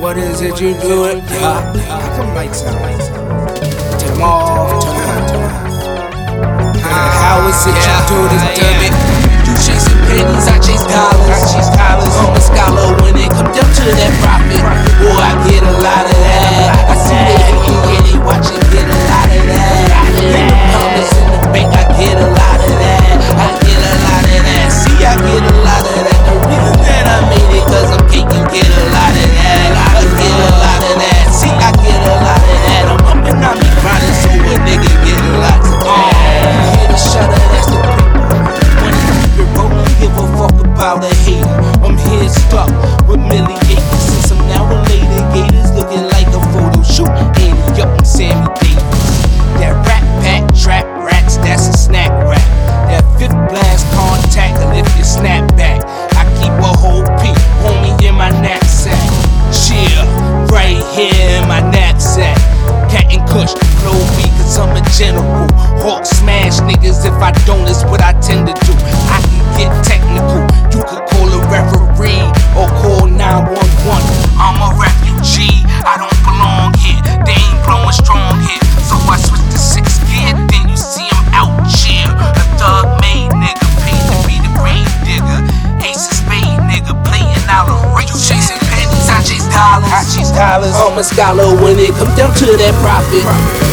What is it you do it? Yeah. How come lights out? Turn them off, turn them on, off. How is it you do this to me? I'm here stuck with Millie Acres. Since I'm now a later, Gators looking like a photo shoot. Andy up and Sammy Davis. That rap pack, trap rats, that's a snack rap. That fifth blast contact, and lift your snap back. I keep a whole peak, homie, in my knapsack. Chill, right here in my knapsack. Cat and Kush, flow me, cause I'm a general. Hawk smash niggas if I don't, it's what I tend to chase dollars. I'm a scholar when it comes down to that profit.